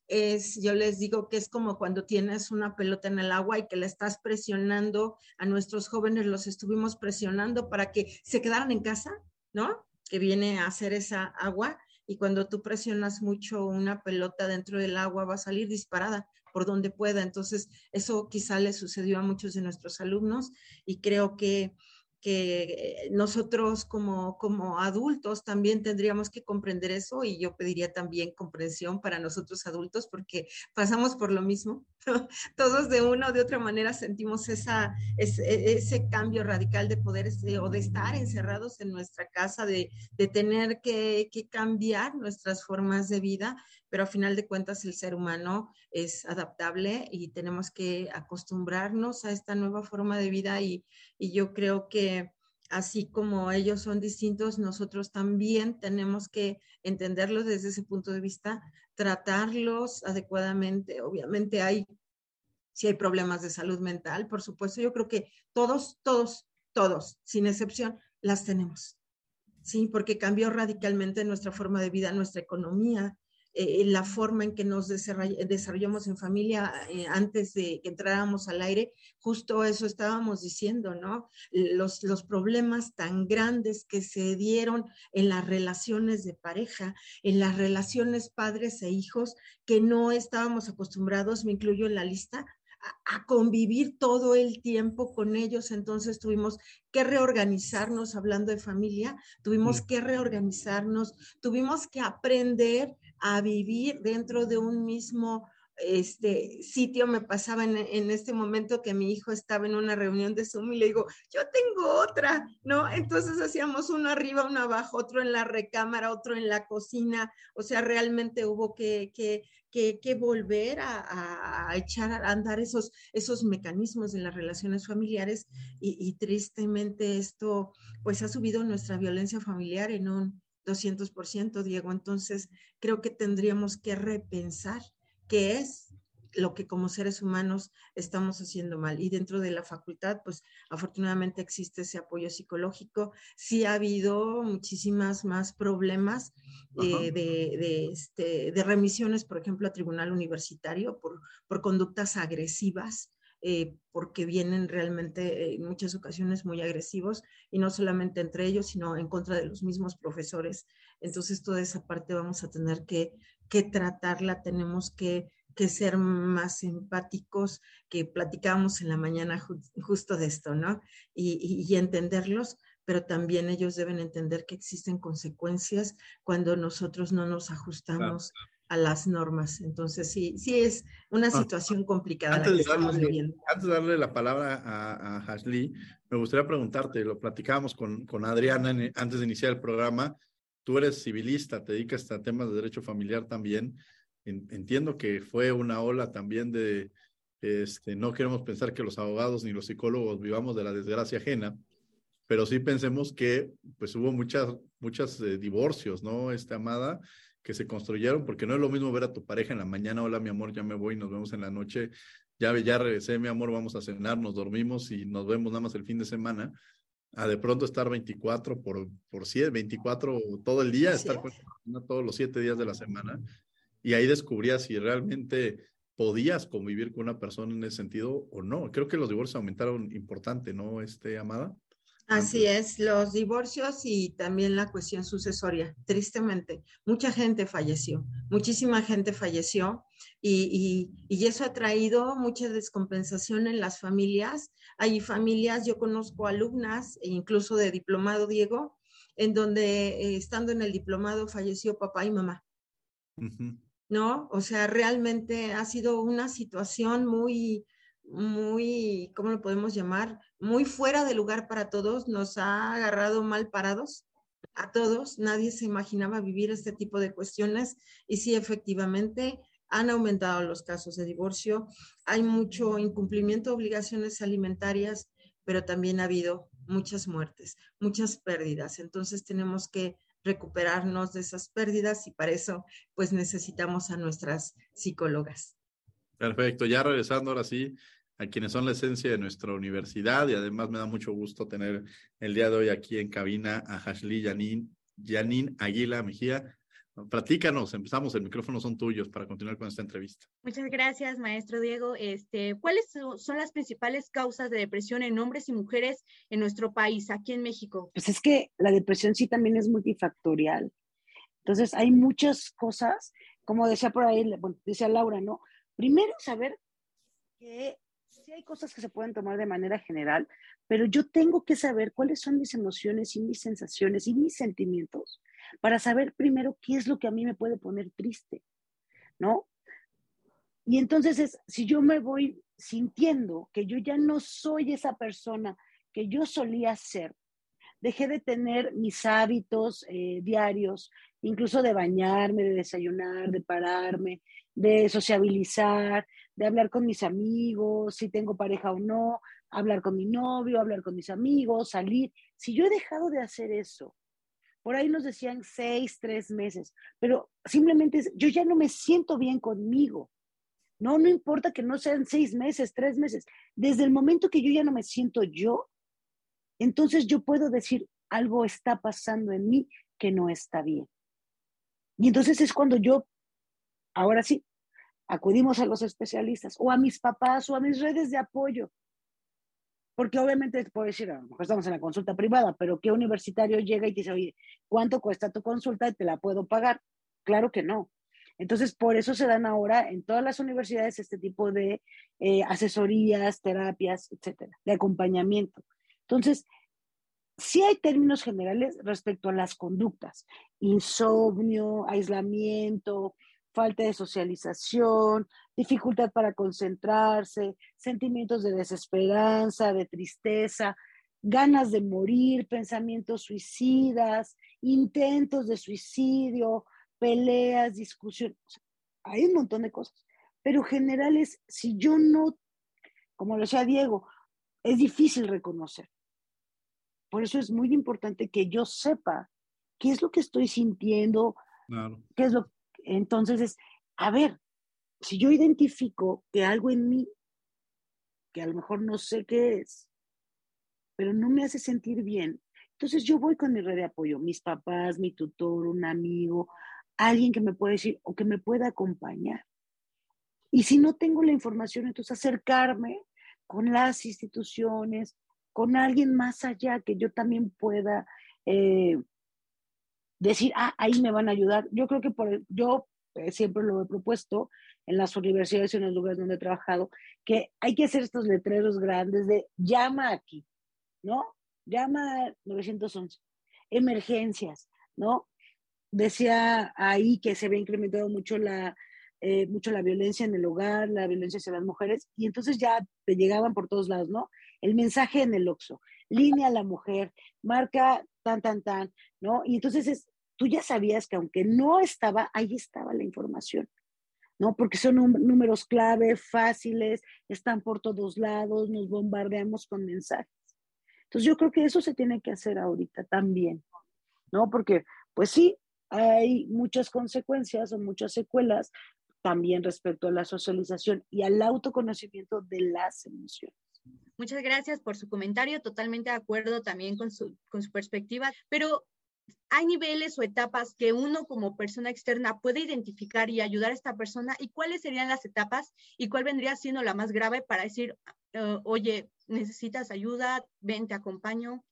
es, yo les digo que es como cuando tienes una pelota en el agua y que la estás presionando, a nuestros jóvenes los estuvimos presionando para que se quedaran en casa, ¿no? Que viene a hacer esa agua y cuando tú presionas mucho una pelota dentro del agua va a salir disparada por donde pueda. Entonces, eso quizá le sucedió a muchos de nuestros alumnos y creo que que nosotros como, como adultos también tendríamos que comprender eso y yo pediría también comprensión para nosotros adultos porque pasamos por lo mismo. <laughs> Todos de una o de otra manera sentimos esa, ese, cambio radical de poder o de estar encerrados en nuestra casa, de, tener que, cambiar nuestras formas de vida, pero a final de cuentas el ser humano es adaptable y tenemos que acostumbrarnos a esta nueva forma de vida y yo creo que así como ellos son distintos, nosotros también tenemos que entenderlos desde ese punto de vista, tratarlos adecuadamente. Obviamente hay, si hay problemas de salud mental, por supuesto, yo creo que todos, todos, todos, sin excepción, las tenemos. Sí, porque cambió radicalmente nuestra forma de vida, nuestra economía, eh, la forma en que nos desarrollamos en familia eh, antes de que entráramos al aire, justo eso estábamos diciendo, ¿no? Los, los problemas tan grandes que se dieron en las relaciones de pareja, en las relaciones padres e hijos, que no estábamos acostumbrados, me incluyo en la lista, a, convivir todo el tiempo con ellos. Entonces tuvimos que reorganizarnos, hablando de familia, tuvimos que reorganizarnos, tuvimos que aprender a vivir dentro de un mismo este sitio me pasaba en, en, este momento que mi hijo estaba en una reunión de Zoom y le digo, yo tengo otra, ¿no? Entonces hacíamos uno arriba, uno abajo, otro en la recámara, otro en la cocina, o sea, realmente hubo que, que, que, volver a, echar a andar esos, esos mecanismos en las relaciones familiares y tristemente esto pues ha subido nuestra violencia familiar en un 200%, Diego. Entonces, creo que tendríamos que repensar qué es lo que como seres humanos estamos haciendo mal. Y dentro de la facultad, pues afortunadamente existe ese apoyo psicológico. Sí ha habido muchísimas más problemas eh, de, de, este, de, remisiones, por ejemplo, a tribunal universitario por, por conductas agresivas eh, porque vienen realmente eh, en muchas ocasiones muy agresivos y no solamente entre ellos, sino en contra de los mismos profesores. Entonces, toda esa parte vamos a tener que, que tratarla, tenemos que, que, ser más empáticos, que platicábamos en la mañana ju justo de esto, ¿no? Y, y, y entenderlos, pero también ellos deben entender que existen consecuencias cuando nosotros no nos ajustamos. Claro a las normas. Entonces, sí, sí es una ah, situación complicada. Antes, la que de, darle, antes de darle la palabra a, a Ashley, me gustaría preguntarte, lo platicábamos con, con Adriana en, antes de iniciar el programa, tú eres civilista, te dedicas a temas de derecho familiar también. entiendo que fue una ola también de, este, no queremos pensar que los abogados ni los psicólogos vivamos de la desgracia ajena, pero sí pensemos que pues hubo muchas, muchos eh, divorcios, ¿no, este, Amada? Que se construyeron, porque no es lo mismo ver a tu pareja en la mañana, hola mi amor, ya me voy, nos vemos en la noche, ya, ya regresé mi amor, vamos a cenar, nos dormimos y nos vemos nada más el fin de semana, a de pronto estar 24 por, por 7, 24 todo el día, estar con todos los 7 días de la semana, y ahí descubrías si realmente podías convivir con una persona en ese sentido o no. Creo que los divorcios aumentaron importante, ¿no, este, Amada? Así es, los divorcios y también la cuestión sucesoria. Tristemente, mucha gente falleció, muchísima gente falleció y, y, y, eso ha traído mucha descompensación en las familias. Hay familias, yo conozco alumnas, e incluso de diplomado, Diego, en donde eh, estando en el diplomado falleció papá y mamá. Uh -huh. ¿no? O sea, realmente ha sido una situación muy, muy, ¿cómo lo podemos llamar? Muy fuera de lugar para todos, nos ha agarrado mal parados a todos, nadie se imaginaba vivir este tipo de cuestiones y sí, efectivamente, han aumentado los casos de divorcio, hay mucho incumplimiento de obligaciones alimentarias, pero también ha habido muchas muertes, muchas pérdidas. Entonces tenemos que recuperarnos de esas pérdidas y para eso pues necesitamos a nuestras psicólogas. Perfecto, ya regresando ahora sí a quienes son la esencia de nuestra universidad y además me da mucho gusto tener el día de hoy aquí en cabina a Hashli Yanin, Yanin Aguila Mejía, Platícanos, empezamos, el micrófono son tuyos para continuar con esta entrevista. Muchas gracias, maestro Diego. Este, ¿Cuáles son las principales causas de depresión en hombres y mujeres en nuestro país, aquí en México? Pues es que la depresión sí también es multifactorial. Entonces, hay muchas cosas, como decía por ahí, bueno, decía Laura, ¿no? Primero, saber que sí hay cosas que se pueden tomar de manera general, pero yo tengo que saber cuáles son mis emociones y mis sensaciones y mis sentimientos para saber primero qué es lo que a mí me puede poner triste, ¿no? Y entonces es, si yo me voy sintiendo que yo ya no soy esa persona que yo solía ser, dejé de tener mis hábitos eh, diarios, incluso de bañarme, de desayunar, de pararme, de sociabilizar, de hablar con mis amigos, si tengo pareja o no, hablar con mi novio, hablar con mis amigos, salir. Si yo he dejado de hacer eso, por ahí nos decían seis, tres meses, pero simplemente yo ya no me siento bien conmigo. No, no importa que no sean seis meses, tres meses. Desde el momento que yo ya no me siento yo, entonces yo puedo decir, algo está pasando en mí que no está bien. Y entonces es cuando yo, ahora sí, acudimos a los especialistas o a mis papás o a mis redes de apoyo. Porque obviamente puedo decir, a lo mejor estamos en la consulta privada, pero ¿qué universitario llega y te dice, oye, ¿cuánto cuesta tu consulta y te la puedo pagar? Claro que no. Entonces, por eso se dan ahora en todas las universidades este tipo de eh, asesorías, terapias, etcétera, de acompañamiento. Entonces, sí hay términos generales respecto a las conductas, insomnio, aislamiento, falta de socialización, dificultad para concentrarse, sentimientos de desesperanza, de tristeza, ganas de morir, pensamientos suicidas, intentos de suicidio, peleas, discusiones. Hay un montón de cosas. Pero generales, si yo no, como lo decía Diego, es difícil reconocer. Por eso es muy importante que yo sepa qué es lo que estoy sintiendo, qué es lo entonces es, a ver, si yo identifico que algo en mí, que a lo mejor no sé qué es, pero no me hace sentir bien, entonces yo voy con mi red de apoyo, mis papás, mi tutor, un amigo, alguien que me pueda decir o que me pueda acompañar. Y si no tengo la información, entonces acercarme con las instituciones, con alguien más allá que yo también pueda eh, decir, ah, ahí me van a ayudar. Yo creo que por, yo eh, siempre lo he propuesto en las universidades y en los lugares donde he trabajado, que hay que hacer estos letreros grandes de llama aquí, ¿no? Llama 911, emergencias, ¿no? Decía ahí que se había incrementado mucho la, eh, mucho la violencia en el hogar, la violencia hacia las mujeres, y entonces ya te llegaban por todos lados, ¿no? El mensaje en el OXO, línea a la mujer, marca tan, tan, tan, ¿no? Y entonces es, tú ya sabías que aunque no estaba, ahí estaba la información, ¿no? Porque son números clave, fáciles, están por todos lados, nos bombardeamos con mensajes. Entonces yo creo que eso se tiene que hacer ahorita también, ¿no? Porque, pues sí, hay muchas consecuencias o muchas secuelas también respecto a la socialización y al autoconocimiento de las emociones. Muchas gracias por su comentario, totalmente de acuerdo también con su, con su perspectiva, pero hay niveles o etapas que uno como persona externa puede identificar y ayudar a esta persona y cuáles serían las etapas y cuál vendría siendo la más grave para decir, eh, oye, necesitas ayuda, ven, te acompaño.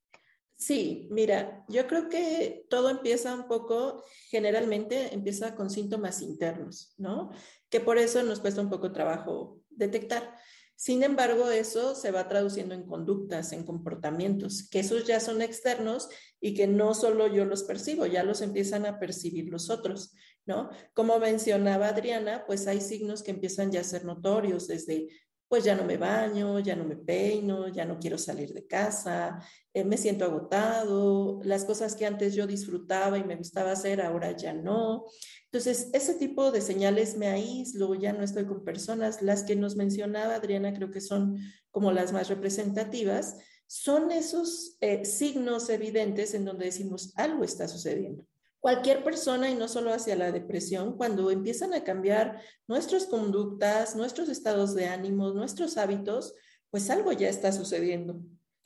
Sí, mira, yo creo que todo empieza un poco, generalmente empieza con síntomas internos, ¿no? Que por eso nos cuesta un poco trabajo detectar. Sin embargo, eso se va traduciendo en conductas, en comportamientos, que esos ya son externos y que no solo yo los percibo, ya los empiezan a percibir los otros, ¿no? Como mencionaba Adriana, pues hay signos que empiezan ya a ser notorios, desde pues ya no me baño, ya no me peino, ya no quiero salir de casa, eh, me siento agotado, las cosas que antes yo disfrutaba y me gustaba hacer, ahora ya no. Entonces, ese tipo de señales me aíslo, ya no estoy con personas, las que nos mencionaba Adriana creo que son como las más representativas, son esos eh, signos evidentes en donde decimos algo está sucediendo cualquier persona y no solo hacia la depresión, cuando empiezan a cambiar nuestras conductas, nuestros estados de ánimo, nuestros hábitos, pues algo ya está sucediendo.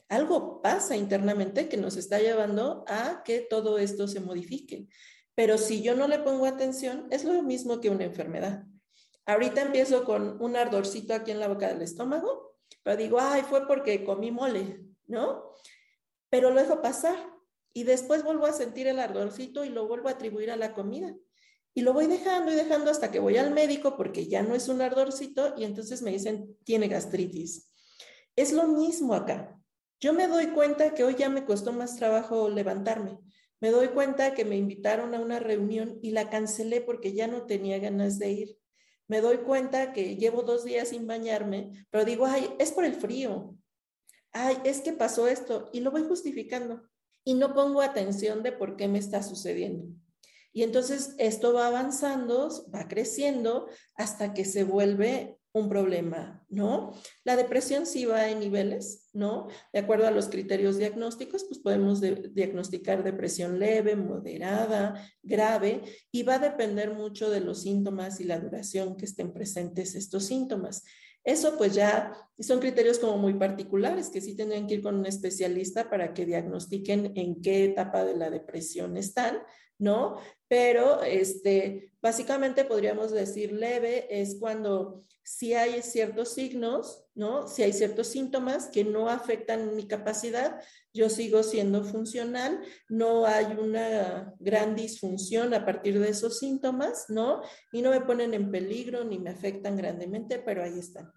Algo pasa internamente que nos está llevando a que todo esto se modifique. Pero si yo no le pongo atención, es lo mismo que una enfermedad. Ahorita empiezo con un ardorcito aquí en la boca del estómago, pero digo, ay, fue porque comí mole, ¿no? Pero lo dejo pasar y después vuelvo a sentir el ardorcito y lo vuelvo a atribuir a la comida. Y lo voy dejando y dejando hasta que voy al médico porque ya no es un ardorcito y entonces me dicen, tiene gastritis. Es lo mismo acá. Yo me doy cuenta que hoy ya me costó más trabajo levantarme. Me doy cuenta que me invitaron a una reunión y la cancelé porque ya no tenía ganas de ir. Me doy cuenta que llevo dos días sin bañarme, pero digo, ay, es por el frío. Ay, es que pasó esto y lo voy justificando y no pongo atención de por qué me está sucediendo. Y entonces esto va avanzando, va creciendo hasta que se vuelve un problema, ¿no? La depresión sí va en niveles, ¿no? De acuerdo a los criterios diagnósticos, pues podemos diagnosticar depresión leve, moderada, grave, y va a depender mucho de los síntomas y la duración que estén presentes estos síntomas. Eso pues ya son criterios como muy particulares que sí tendrían que ir con un especialista para que diagnostiquen en qué etapa de la depresión están, ¿no? Pero este, básicamente podríamos decir leve es cuando si hay ciertos signos, ¿no? Si hay ciertos síntomas que no afectan mi capacidad, yo sigo siendo funcional, no hay una gran disfunción a partir de esos síntomas, ¿no? Y no me ponen en peligro ni me afectan grandemente, pero ahí están.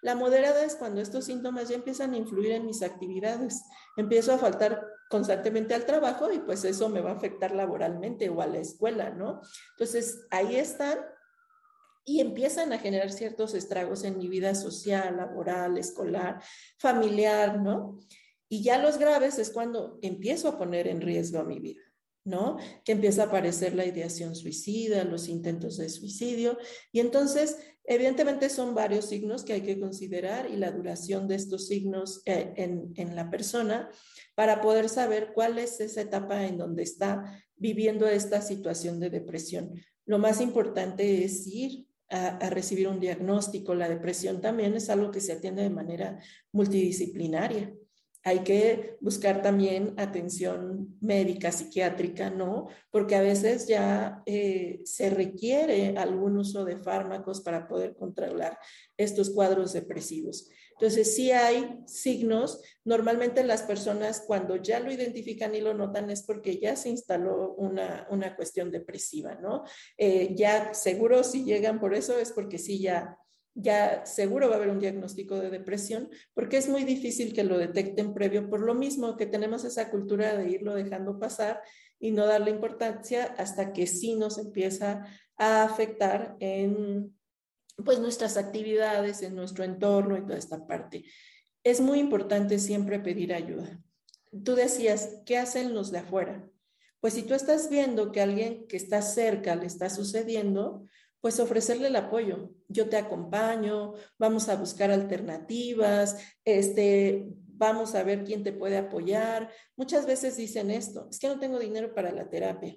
La moderada es cuando estos síntomas ya empiezan a influir en mis actividades. Empiezo a faltar constantemente al trabajo y pues eso me va a afectar laboralmente o a la escuela, ¿no? Entonces, ahí están y empiezan a generar ciertos estragos en mi vida social, laboral, escolar, familiar, ¿no? Y ya los graves es cuando empiezo a poner en riesgo mi vida. ¿no? Que empieza a aparecer la ideación suicida, los intentos de suicidio. Y entonces, evidentemente son varios signos que hay que considerar y la duración de estos signos eh, en, en, la persona para poder saber cuál es esa etapa en donde está viviendo esta situación de depresión. Lo más importante es ir a, recibir un diagnóstico. La depresión también es algo que se atiende de manera multidisciplinaria. Hay que buscar también atención médica, psiquiátrica, ¿no? Porque a veces ya eh, se requiere algún uso de fármacos para poder controlar estos cuadros depresivos. Entonces, sí hay signos. Normalmente las personas cuando ya lo identifican y lo notan es porque ya se instaló una, una cuestión depresiva, ¿no? Eh, ya seguro si llegan por eso es porque sí ya ya seguro va a haber un diagnóstico de depresión, porque es muy difícil que lo detecten previo, por lo mismo que tenemos esa cultura de irlo dejando pasar y no darle importancia hasta que sí nos empieza a afectar en pues nuestras actividades, en nuestro entorno y toda esta parte. Es muy importante siempre pedir ayuda. Tú decías, ¿qué hacen los de afuera? Pues si tú estás viendo que alguien que está cerca le está sucediendo, pues ofrecerle el apoyo. Yo te acompaño, vamos a buscar alternativas, este, vamos a ver quién te puede apoyar. Muchas veces dicen esto, es que no tengo dinero para la terapia.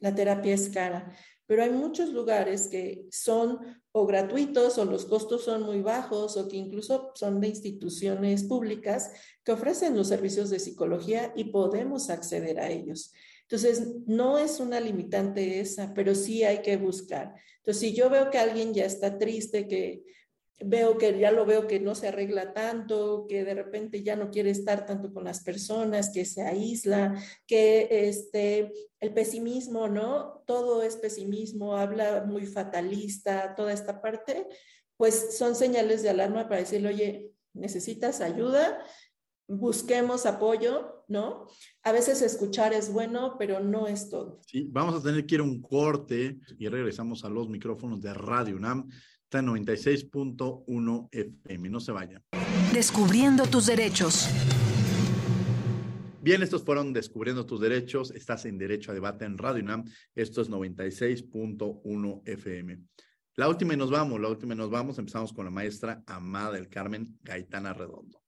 La terapia es cara, pero hay muchos lugares que son o gratuitos o los costos son muy bajos o que incluso son de instituciones públicas que ofrecen los servicios de psicología y podemos acceder a ellos. Entonces, no es una limitante esa, pero sí hay que buscar. Entonces, si yo veo que alguien ya está triste, que veo que ya lo veo que no se arregla tanto, que de repente ya no quiere estar tanto con las personas, que se aísla, que este el pesimismo, ¿no? Todo es pesimismo, habla muy fatalista, toda esta parte, pues son señales de alarma para decirle, oye, necesitas ayuda, busquemos apoyo, ¿no? A veces escuchar es bueno, pero no es todo. Sí, vamos a tener que ir a un corte y regresamos a los micrófonos de Radio UNAM. Está en 96.1 FM. No se vayan. Descubriendo tus derechos. Bien, estos fueron Descubriendo tus derechos. Estás en Derecho a Debate en Radio UNAM. Esto es 96.1 FM. La última y nos vamos, la última y nos vamos. Empezamos con la maestra Amada del Carmen Gaitana Redondo.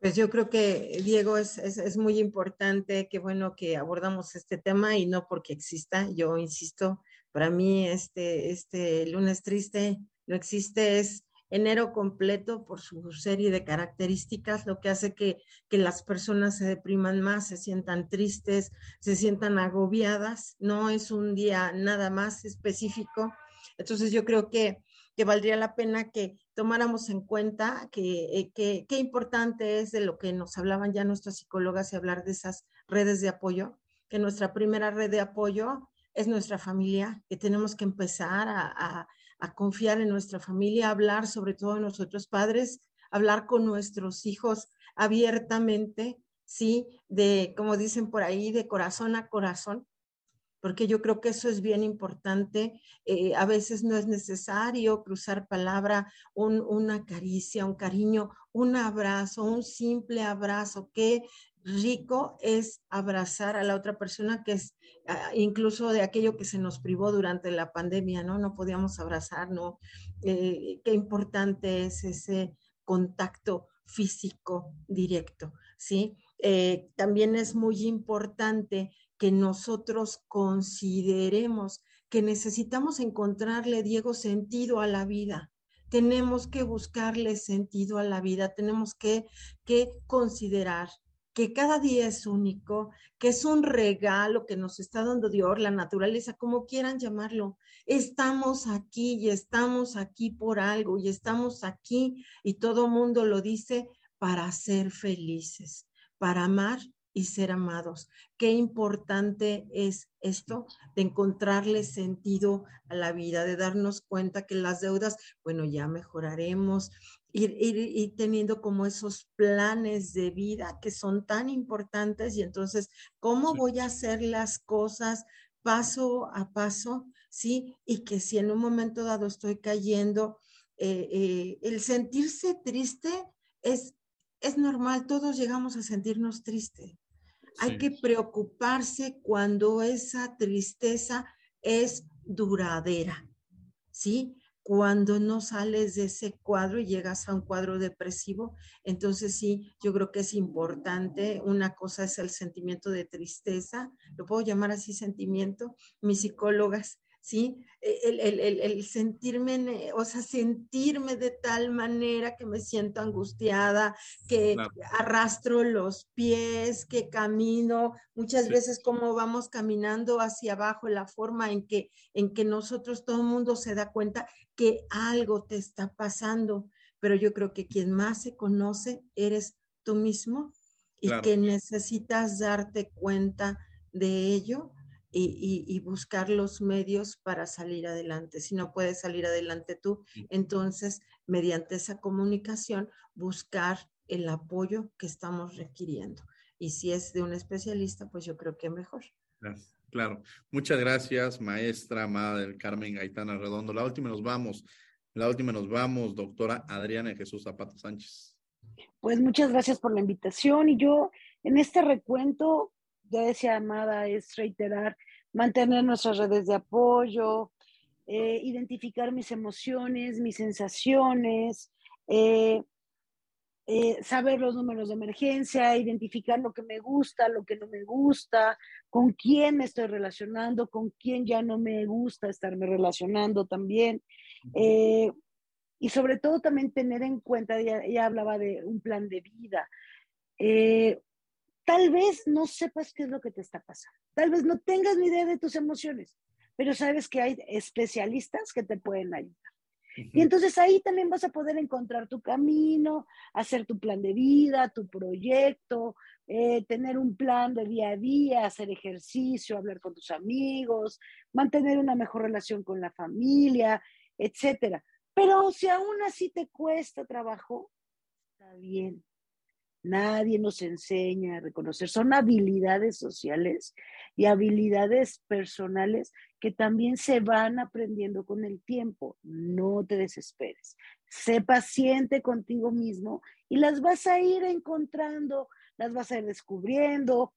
Pues yo creo que, Diego, es, es, muy importante, que bueno que abordamos este tema y no porque exista, yo insisto, para mí este, este lunes triste no existe, es enero completo por su serie de características, lo que hace que, que las personas se depriman más, se sientan tristes, se sientan agobiadas, no es un día nada más específico. Entonces yo creo que que valdría la pena que tomáramos en cuenta que, eh, qué importante es de lo que nos hablaban ya nuestras psicólogas y hablar de esas redes de apoyo, que nuestra primera red de apoyo es nuestra familia, que tenemos que empezar a, confiar en nuestra familia, hablar sobre todo nosotros padres, hablar con nuestros hijos abiertamente, ¿sí? De, como dicen por ahí, de corazón a corazón, porque yo creo que eso es bien importante. Eh, a veces no es necesario cruzar palabra, una caricia, un cariño, un abrazo, un simple abrazo. Qué rico es abrazar a la otra persona que es ah, incluso de aquello que se nos privó durante la pandemia, ¿no? No podíamos abrazar, ¿no? Eh, qué importante es ese contacto físico directo, ¿sí? Eh, también es muy importante que nosotros consideremos que necesitamos encontrarle, Diego, sentido a la vida. Tenemos que buscarle sentido a la vida, tenemos que, que considerar que cada día es único, que es un regalo que nos está dando Dios, la naturaleza, como quieran llamarlo. Estamos aquí y estamos aquí por algo y estamos aquí y todo mundo lo dice para ser felices, para amar y ser amados. Qué importante es esto de encontrarle sentido a la vida, de darnos cuenta que las deudas, bueno, ya mejoraremos, ir, ir, teniendo como esos planes de vida que son tan importantes y entonces, ¿cómo voy a hacer las cosas paso a paso? ¿Sí? Y que si en un momento dado estoy cayendo, eh, eh, el sentirse triste es es normal, todos llegamos a sentirnos tristes. Hay que preocuparse cuando esa tristeza es duradera, ¿sí? Cuando no sales de ese cuadro y llegas a un cuadro depresivo, entonces sí, yo creo que es importante. Una cosa es el sentimiento de tristeza, lo puedo llamar así sentimiento. Mis psicólogas ¿sí? E, el, sentirme, o sea, sentirme de tal manera que me siento angustiada, que arrastro los pies, que camino, muchas veces como vamos caminando hacia abajo, la forma en que, en que nosotros, todo el mundo se da cuenta que algo te está pasando, pero yo creo que quien más se conoce eres tú mismo y que necesitas darte cuenta de ello y, buscar los medios para salir adelante. Si no puedes salir adelante tú, entonces, mediante esa comunicación, buscar el apoyo que estamos requiriendo. Y si es de un especialista, pues yo creo que mejor. Claro. Muchas gracias, maestra Amada del Carmen Gaitana Redondo. La última nos vamos. La última nos vamos, doctora Adriana Jesús Zapata Sánchez. Pues muchas gracias por la invitación y yo en este recuento ya decía Amada, es reiterar, mantener nuestras redes de apoyo, eh, identificar mis emociones, mis sensaciones, eh, eh, saber los números de emergencia, identificar lo que me gusta, lo que no me gusta, con quién me estoy relacionando, con quién ya no me gusta estarme relacionando también. y sobre todo también tener en cuenta, ya, hablaba de un plan de vida. Tal vez no sepas qué es lo que te está pasando. Tal vez no tengas ni idea de tus emociones, pero sabes que hay especialistas que te pueden ayudar. Y entonces ahí también vas a poder encontrar tu camino, hacer tu plan de vida, tu proyecto, eh, tener un plan de día a día, hacer ejercicio, hablar con tus amigos, mantener una mejor relación con la familia, etcétera. Pero si aún así te cuesta trabajo, está bien. Nadie nos enseña a reconocer. Son habilidades sociales y habilidades personales que también se van aprendiendo con el tiempo. No te desesperes. Sé paciente contigo mismo y las vas a ir encontrando, las vas a ir descubriendo.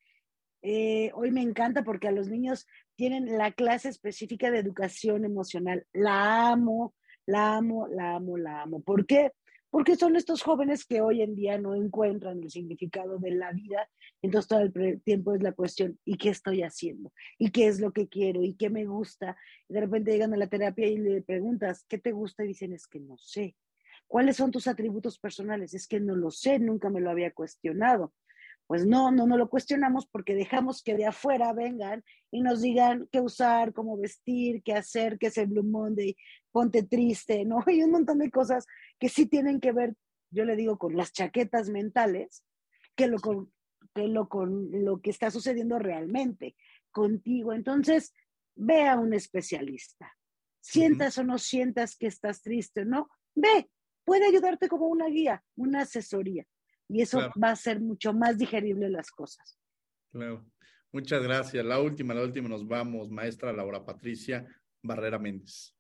Eh, hoy me encanta porque a los niños tienen la clase específica de educación emocional. La amo, la amo, la amo, la amo. ¿Por qué? Porque son estos jóvenes que hoy en día no encuentran el significado de la vida. Entonces todo el tiempo es la cuestión, ¿y qué estoy haciendo? ¿Y qué es lo que quiero? ¿Y qué me gusta? de repente llegan a la terapia y le preguntas, ¿qué te gusta? Y dicen, es que no sé. ¿Cuáles son tus atributos personales? Es que no lo sé, nunca me lo había cuestionado. Pues no, no, no lo cuestionamos porque dejamos que de afuera vengan y nos digan qué usar, cómo vestir, qué hacer, qué es el Blue Monday, ponte triste, ¿no? <laughs> Hay un montón de cosas que sí tienen que ver, yo le digo, con las chaquetas mentales, que lo con, que lo, con lo que está sucediendo realmente contigo. Entonces, ve a un especialista. Sientas o no sientas que estás triste, ¿no? Ve, puede ayudarte como una guía, una asesoría y eso va a ser mucho más digerible las cosas. Claro. Muchas gracias. La última, la última nos vamos, maestra Laura Patricia Barrera Méndez.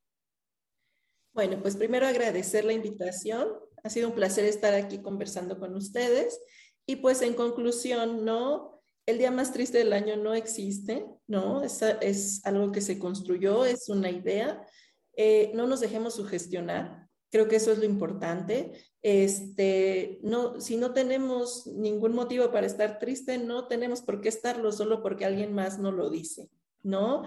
Bueno, pues primero agradecer la invitación. Ha sido un placer estar aquí conversando con ustedes. Y pues en conclusión, ¿no? El día más triste del año no existe, ¿no? Es, es algo que se construyó, es una idea. Eh, no nos dejemos sugestionar. Creo que eso es lo importante. Este, no, si no tenemos ningún motivo para estar triste, no tenemos por qué estarlo solo porque alguien más no lo dice, ¿no?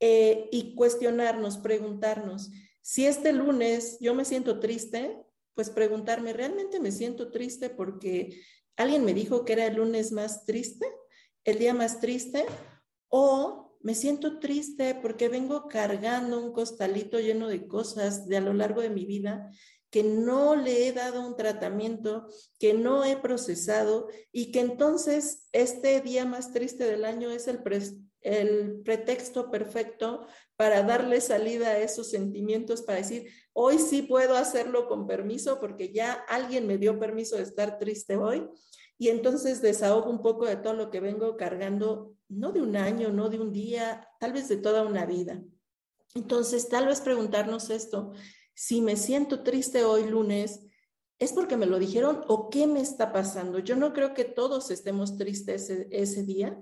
Eh, y cuestionarnos, preguntarnos, si este lunes yo me siento triste, pues preguntarme, ¿realmente me siento triste porque alguien me dijo que era el lunes más triste, el día más triste? ¿O me siento triste porque vengo cargando un costalito lleno de cosas de a lo largo de mi vida que no le he dado un tratamiento, que no he procesado y que entonces este día más triste del año es el, pretexto perfecto para darle salida a esos sentimientos, para decir, hoy sí puedo hacerlo con permiso porque ya alguien me dio permiso de estar triste hoy y entonces desahogo un poco de todo lo que vengo cargando no de un año, no de un día, tal vez de toda una vida. Entonces, tal vez preguntarnos esto, si me siento triste hoy lunes, ¿es porque me lo dijeron o qué me está pasando? Yo no creo que todos estemos tristes ese, ese día,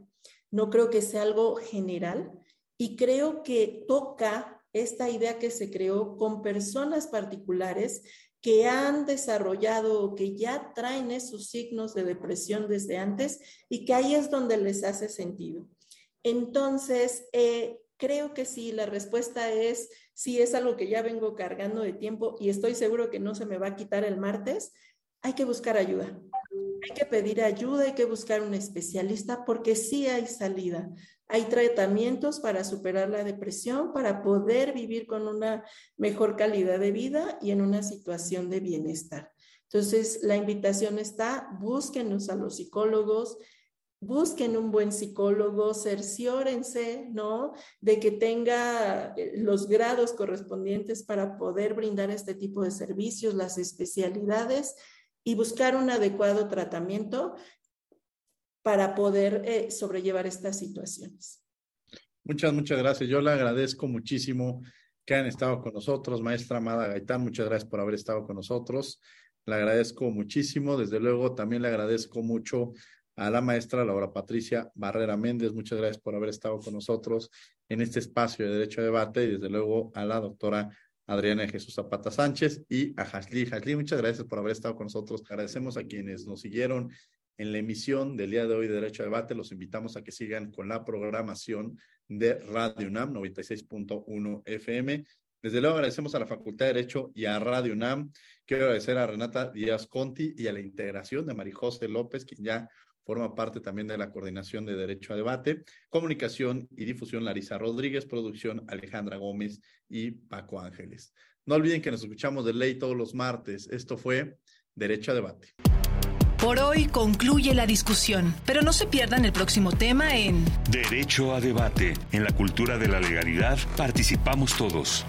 no creo que sea algo general y creo que toca esta idea que se creó con personas particulares que han desarrollado o que ya traen esos signos de depresión desde antes y que ahí es donde les hace sentido. Entonces, eh, creo que sí, la respuesta es sí, es algo que ya vengo cargando de tiempo y estoy seguro que no se me va a quitar el martes. Hay que buscar ayuda. Hay que pedir ayuda, hay que buscar un especialista porque sí hay salida. Hay tratamientos para superar la depresión, para poder vivir con una mejor calidad de vida y en una situación de bienestar. Entonces, la invitación está, búsquenos a los psicólogos, busquen un buen psicólogo, cerciórense, ¿no? De que tenga eh, los grados correspondientes para poder brindar este tipo de servicios, las especialidades y buscar un adecuado tratamiento para poder eh, sobrellevar estas situaciones. Muchas, muchas gracias. Yo le agradezco muchísimo que hayan estado con nosotros. Maestra Amada Gaitán, muchas gracias por haber estado con nosotros. Le agradezco muchísimo. Desde luego, también le agradezco mucho a la maestra Laura Patricia Barrera Méndez. Muchas gracias por haber estado con nosotros en este espacio de Derecho a Debate y desde luego a la doctora Adriana Jesús Zapata Sánchez y a Hasli. Hasli, muchas gracias por haber estado con nosotros. Agradecemos a quienes nos siguieron en la emisión del día de hoy de Derecho a Debate. Los invitamos a que sigan con la programación de Radio UNAM 96.1 FM. Desde luego agradecemos a la Facultad de Derecho y a Radio UNAM. Quiero agradecer a Renata Díaz Conti y a la integración de Marijose López, quien ya forma parte también de la coordinación de Derecho a Debate, comunicación y difusión Larisa Rodríguez, producción Alejandra Gómez y Paco Ángeles. No olviden que nos escuchamos de ley todos los martes. Esto fue Derecho a Debate. Por hoy concluye la discusión, pero no se pierdan el próximo tema en Derecho a debate. En la cultura de la legalidad participamos todos.